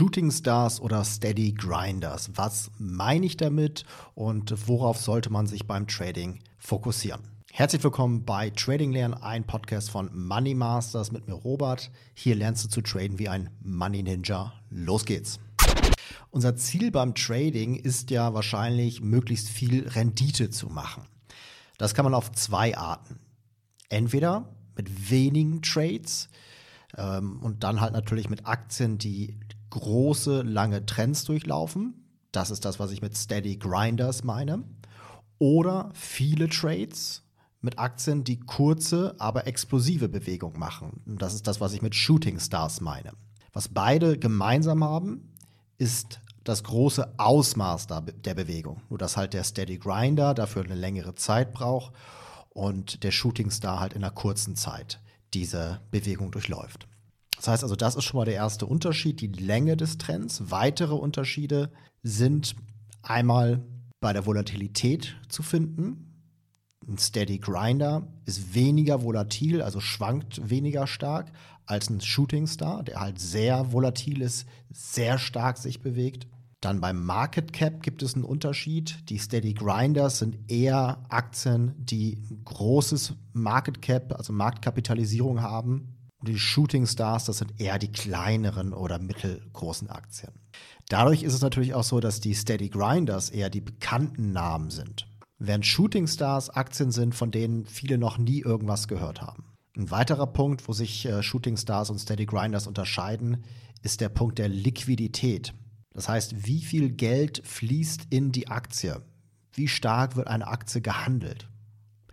Shooting Stars oder Steady Grinders. Was meine ich damit und worauf sollte man sich beim Trading fokussieren? Herzlich willkommen bei Trading Lernen, ein Podcast von Money Masters mit mir Robert. Hier lernst du zu traden wie ein Money Ninja. Los geht's. Unser Ziel beim Trading ist ja wahrscheinlich möglichst viel Rendite zu machen. Das kann man auf zwei Arten. Entweder mit wenigen Trades ähm, und dann halt natürlich mit Aktien, die große, lange Trends durchlaufen. Das ist das, was ich mit Steady Grinders meine. Oder viele Trades mit Aktien, die kurze, aber explosive Bewegung machen. Das ist das, was ich mit Shooting Stars meine. Was beide gemeinsam haben, ist das große Ausmaß der Bewegung. Nur dass halt der Steady Grinder dafür eine längere Zeit braucht und der Shooting Star halt in einer kurzen Zeit diese Bewegung durchläuft. Das heißt also, das ist schon mal der erste Unterschied, die Länge des Trends. Weitere Unterschiede sind einmal bei der Volatilität zu finden. Ein Steady Grinder ist weniger volatil, also schwankt weniger stark als ein Shooting Star, der halt sehr volatil ist, sehr stark sich bewegt. Dann beim Market Cap gibt es einen Unterschied. Die Steady Grinders sind eher Aktien, die ein großes Market Cap, also Marktkapitalisierung haben. Und die Shooting Stars, das sind eher die kleineren oder mittelgroßen Aktien. Dadurch ist es natürlich auch so, dass die Steady Grinders eher die bekannten Namen sind. Während Shooting Stars Aktien sind, von denen viele noch nie irgendwas gehört haben. Ein weiterer Punkt, wo sich äh, Shooting Stars und Steady Grinders unterscheiden, ist der Punkt der Liquidität. Das heißt, wie viel Geld fließt in die Aktie? Wie stark wird eine Aktie gehandelt?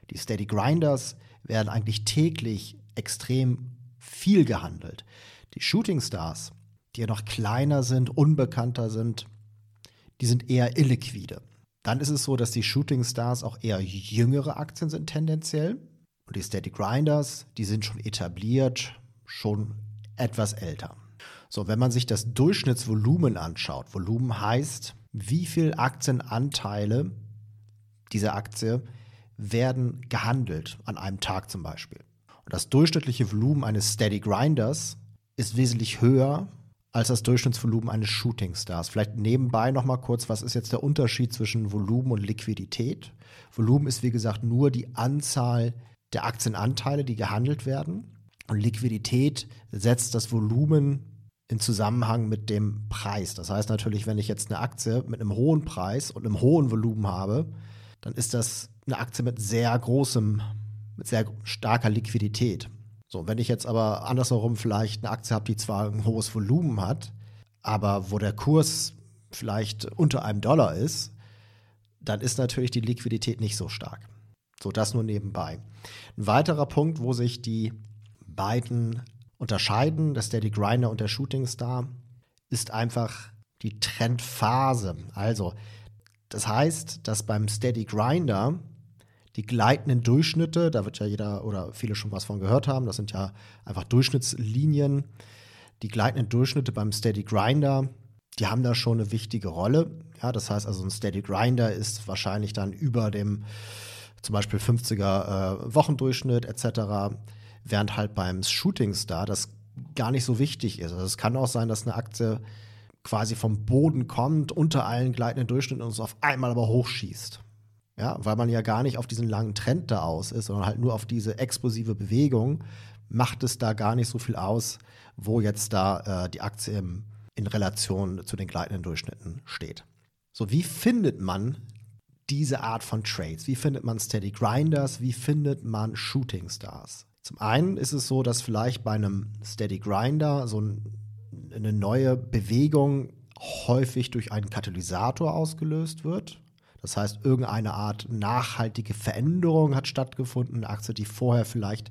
Die Steady Grinders werden eigentlich täglich extrem viel gehandelt. Die Shooting Stars, die ja noch kleiner sind, unbekannter sind, die sind eher illiquide. Dann ist es so, dass die Shooting Stars auch eher jüngere Aktien sind tendenziell. Und die Steady Grinders, die sind schon etabliert, schon etwas älter. So, wenn man sich das Durchschnittsvolumen anschaut, Volumen heißt, wie viel Aktienanteile dieser Aktie werden gehandelt an einem Tag zum Beispiel. Das durchschnittliche Volumen eines Steady Grinders ist wesentlich höher als das Durchschnittsvolumen eines Shooting Stars. Vielleicht nebenbei noch mal kurz, was ist jetzt der Unterschied zwischen Volumen und Liquidität? Volumen ist wie gesagt nur die Anzahl der Aktienanteile, die gehandelt werden. Und Liquidität setzt das Volumen in Zusammenhang mit dem Preis. Das heißt natürlich, wenn ich jetzt eine Aktie mit einem hohen Preis und einem hohen Volumen habe, dann ist das eine Aktie mit sehr großem mit sehr starker Liquidität. So, wenn ich jetzt aber andersherum vielleicht eine Aktie habe, die zwar ein hohes Volumen hat, aber wo der Kurs vielleicht unter einem Dollar ist, dann ist natürlich die Liquidität nicht so stark. So, das nur nebenbei. Ein weiterer Punkt, wo sich die beiden unterscheiden, der Steady Grinder und der Shooting Star, ist einfach die Trendphase. Also, das heißt, dass beim Steady Grinder die gleitenden Durchschnitte, da wird ja jeder oder viele schon was von gehört haben, das sind ja einfach Durchschnittslinien. Die gleitenden Durchschnitte beim Steady Grinder, die haben da schon eine wichtige Rolle. Ja, das heißt also, ein Steady Grinder ist wahrscheinlich dann über dem zum Beispiel 50er äh, Wochendurchschnitt etc., während halt beim Shooting Star das gar nicht so wichtig ist. Also es kann auch sein, dass eine Aktie quasi vom Boden kommt, unter allen gleitenden Durchschnitten und es auf einmal aber hochschießt. Ja, weil man ja gar nicht auf diesen langen Trend da aus ist, sondern halt nur auf diese explosive Bewegung, macht es da gar nicht so viel aus, wo jetzt da äh, die Aktie im, in Relation zu den gleitenden Durchschnitten steht. So, wie findet man diese Art von Trades? Wie findet man Steady Grinders? Wie findet man Shooting Stars? Zum einen ist es so, dass vielleicht bei einem Steady Grinder so ein, eine neue Bewegung häufig durch einen Katalysator ausgelöst wird. Das heißt, irgendeine Art nachhaltige Veränderung hat stattgefunden. Eine Aktie, die vorher vielleicht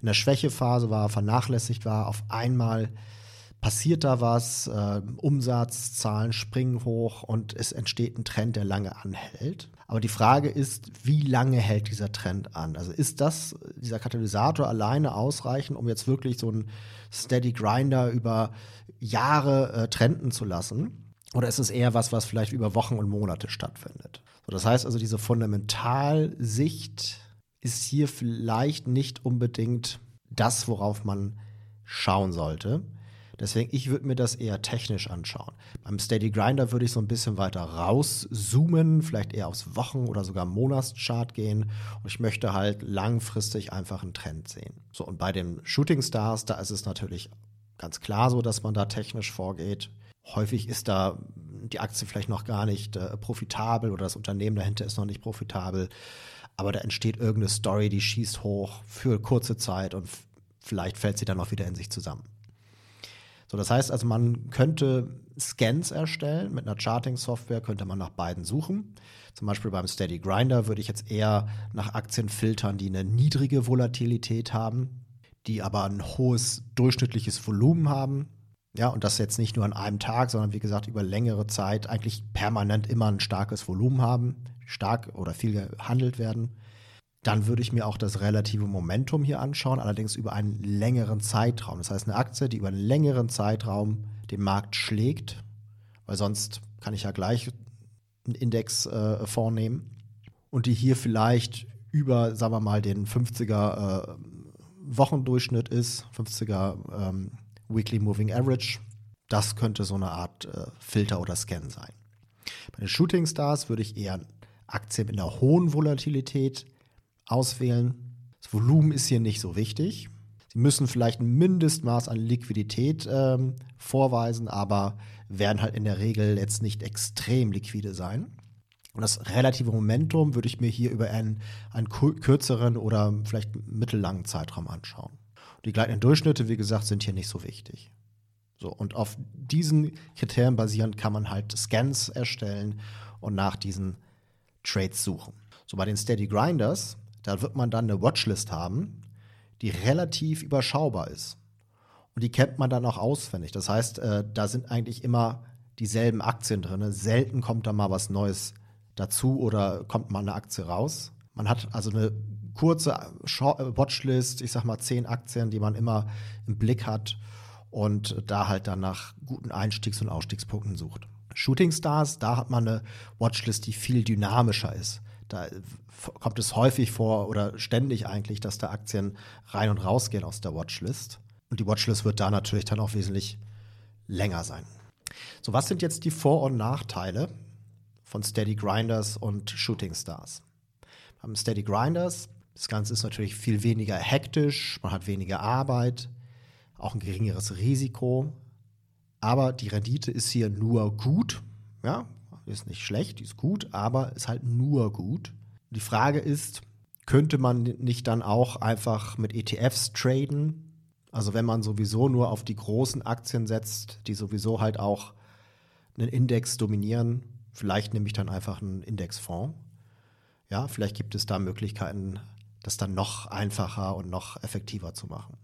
in der Schwächephase war, vernachlässigt war, auf einmal passiert da was, äh, Umsatzzahlen springen hoch und es entsteht ein Trend, der lange anhält. Aber die Frage ist, wie lange hält dieser Trend an? Also ist das, dieser Katalysator alleine ausreichend, um jetzt wirklich so einen Steady Grinder über Jahre äh, trenden zu lassen? Oder ist es eher was, was vielleicht über Wochen und Monate stattfindet? So, das heißt also, diese Fundamentalsicht ist hier vielleicht nicht unbedingt das, worauf man schauen sollte. Deswegen, ich würde mir das eher technisch anschauen. Beim Steady Grinder würde ich so ein bisschen weiter rauszoomen, vielleicht eher aufs Wochen- oder sogar Monatschart gehen. Und ich möchte halt langfristig einfach einen Trend sehen. So, und bei den Shooting Stars, da ist es natürlich ganz klar so, dass man da technisch vorgeht. Häufig ist da die Aktie vielleicht noch gar nicht äh, profitabel oder das Unternehmen dahinter ist noch nicht profitabel. Aber da entsteht irgendeine Story, die schießt hoch für kurze Zeit und vielleicht fällt sie dann auch wieder in sich zusammen. So, das heißt also, man könnte Scans erstellen. Mit einer Charting-Software könnte man nach beiden suchen. Zum Beispiel beim Steady Grinder würde ich jetzt eher nach Aktien filtern, die eine niedrige Volatilität haben, die aber ein hohes durchschnittliches Volumen haben. Ja, und das jetzt nicht nur an einem Tag, sondern wie gesagt über längere Zeit eigentlich permanent immer ein starkes Volumen haben, stark oder viel gehandelt werden. Dann würde ich mir auch das relative Momentum hier anschauen, allerdings über einen längeren Zeitraum. Das heißt, eine Aktie, die über einen längeren Zeitraum den Markt schlägt, weil sonst kann ich ja gleich einen Index äh, vornehmen und die hier vielleicht über, sagen wir mal, den 50er äh, Wochendurchschnitt ist, 50er ähm, Weekly Moving Average. Das könnte so eine Art äh, Filter oder Scan sein. Bei den Shooting Stars würde ich eher Aktien mit einer hohen Volatilität auswählen. Das Volumen ist hier nicht so wichtig. Sie müssen vielleicht ein Mindestmaß an Liquidität ähm, vorweisen, aber werden halt in der Regel jetzt nicht extrem liquide sein. Und das relative Momentum würde ich mir hier über einen, einen kürzeren oder vielleicht mittellangen Zeitraum anschauen. Die gleitenden Durchschnitte, wie gesagt, sind hier nicht so wichtig. So, und auf diesen Kriterien basierend kann man halt Scans erstellen und nach diesen Trades suchen. So bei den Steady Grinders da wird man dann eine Watchlist haben, die relativ überschaubar ist. Und die kennt man dann auch auswendig. Das heißt, äh, da sind eigentlich immer dieselben Aktien drin. Selten kommt da mal was Neues dazu oder kommt mal eine Aktie raus. Man hat also eine kurze äh, Watchlist, ich sag mal zehn Aktien, die man immer im Blick hat und da halt dann nach guten Einstiegs- und Ausstiegspunkten sucht. Shooting Stars, da hat man eine Watchlist, die viel dynamischer ist. Da kommt es häufig vor oder ständig eigentlich, dass da Aktien rein und raus gehen aus der Watchlist. Und die Watchlist wird da natürlich dann auch wesentlich länger sein. So, was sind jetzt die Vor- und Nachteile von Steady Grinders und Shooting Stars? Beim Steady Grinders, das Ganze ist natürlich viel weniger hektisch, man hat weniger Arbeit, auch ein geringeres Risiko, aber die Rendite ist hier nur gut, ja, ist nicht schlecht, ist gut, aber ist halt nur gut. Die Frage ist, könnte man nicht dann auch einfach mit ETFs traden? Also wenn man sowieso nur auf die großen Aktien setzt, die sowieso halt auch einen Index dominieren, vielleicht nehme ich dann einfach einen Indexfonds. Ja, vielleicht gibt es da Möglichkeiten, das dann noch einfacher und noch effektiver zu machen.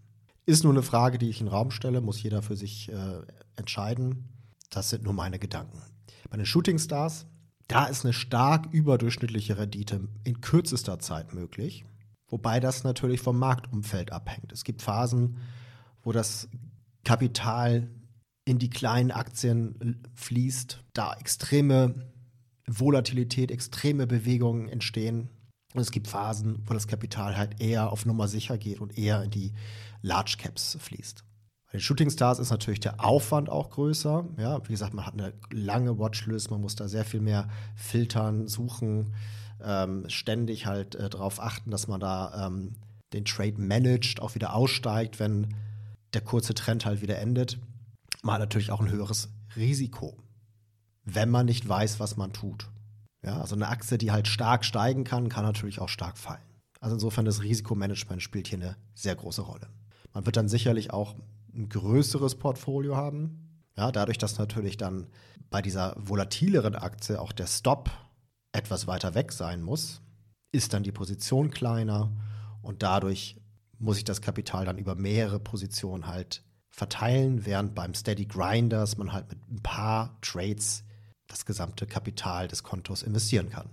Ist nur eine Frage, die ich in den Raum stelle, muss jeder für sich äh, entscheiden. Das sind nur meine Gedanken. Bei den Shooting Stars, da ist eine stark überdurchschnittliche Rendite in kürzester Zeit möglich, wobei das natürlich vom Marktumfeld abhängt. Es gibt Phasen, wo das Kapital in die kleinen Aktien fließt, da extreme Volatilität, extreme Bewegungen entstehen. Und es gibt Phasen, wo das Kapital halt eher auf Nummer sicher geht und eher in die Large Caps fließt. Bei den Shooting Stars ist natürlich der Aufwand auch größer. Ja, wie gesagt, man hat eine lange Watchlist, man muss da sehr viel mehr filtern, suchen, ähm, ständig halt äh, darauf achten, dass man da ähm, den Trade managt, auch wieder aussteigt, wenn der kurze Trend halt wieder endet. Man hat natürlich auch ein höheres Risiko, wenn man nicht weiß, was man tut. Ja, also eine Aktie, die halt stark steigen kann, kann natürlich auch stark fallen. Also insofern das Risikomanagement spielt hier eine sehr große Rolle. Man wird dann sicherlich auch ein größeres Portfolio haben. Ja, dadurch, dass natürlich dann bei dieser volatileren Aktie auch der Stop etwas weiter weg sein muss, ist dann die Position kleiner und dadurch muss ich das Kapital dann über mehrere Positionen halt verteilen, während beim Steady Grinders man halt mit ein paar Trades das gesamte Kapital des Kontos investieren kann.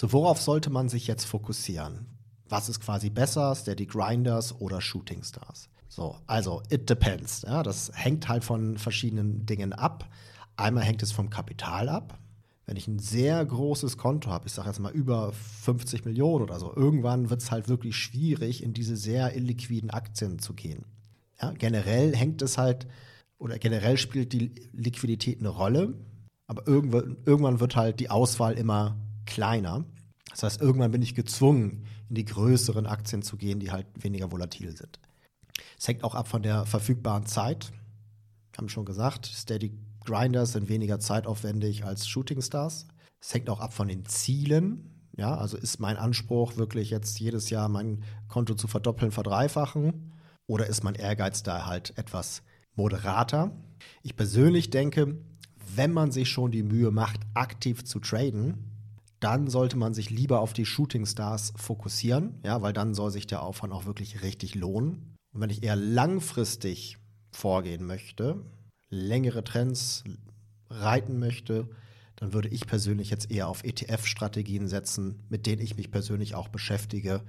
So, worauf sollte man sich jetzt fokussieren? Was ist quasi besser, Steady Grinders oder Shooting Stars? So, also it depends. Ja, das hängt halt von verschiedenen Dingen ab. Einmal hängt es vom Kapital ab. Wenn ich ein sehr großes Konto habe, ich sage jetzt mal über 50 Millionen oder so, irgendwann wird es halt wirklich schwierig, in diese sehr illiquiden Aktien zu gehen. Ja, generell hängt es halt oder generell spielt die Liquidität eine Rolle, aber irgendwann, irgendwann wird halt die Auswahl immer kleiner. Das heißt, irgendwann bin ich gezwungen, in die größeren Aktien zu gehen, die halt weniger volatil sind. Es hängt auch ab von der verfügbaren Zeit. Haben schon gesagt, Steady Grinders sind weniger zeitaufwendig als Shooting Stars. Es hängt auch ab von den Zielen. Ja, also ist mein Anspruch wirklich jetzt jedes Jahr mein Konto zu verdoppeln, verdreifachen? Oder ist mein Ehrgeiz da halt etwas moderater? Ich persönlich denke, wenn man sich schon die Mühe macht, aktiv zu traden, dann sollte man sich lieber auf die Shooting Stars fokussieren, ja, weil dann soll sich der Aufwand auch wirklich richtig lohnen. Und wenn ich eher langfristig vorgehen möchte, längere Trends reiten möchte, dann würde ich persönlich jetzt eher auf ETF-Strategien setzen, mit denen ich mich persönlich auch beschäftige.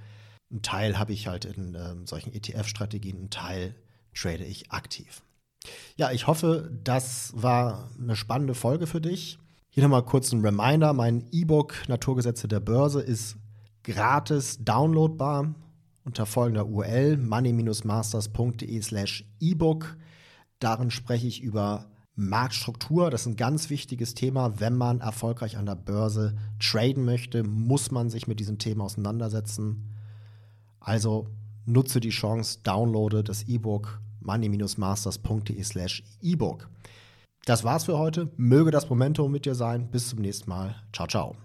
Ein Teil habe ich halt in äh, solchen ETF-Strategien, ein Teil trade ich aktiv. Ja, ich hoffe, das war eine spannende Folge für dich. Hier nochmal kurz ein Reminder: Mein E-Book Naturgesetze der Börse ist gratis downloadbar unter folgender URL money-masters.de/slash ebook. Darin spreche ich über Marktstruktur. Das ist ein ganz wichtiges Thema. Wenn man erfolgreich an der Börse traden möchte, muss man sich mit diesem Thema auseinandersetzen. Also nutze die Chance, downloade das E-Book money-masters.de slash ebook. Das war's für heute. Möge das Momentum mit dir sein. Bis zum nächsten Mal. Ciao, ciao.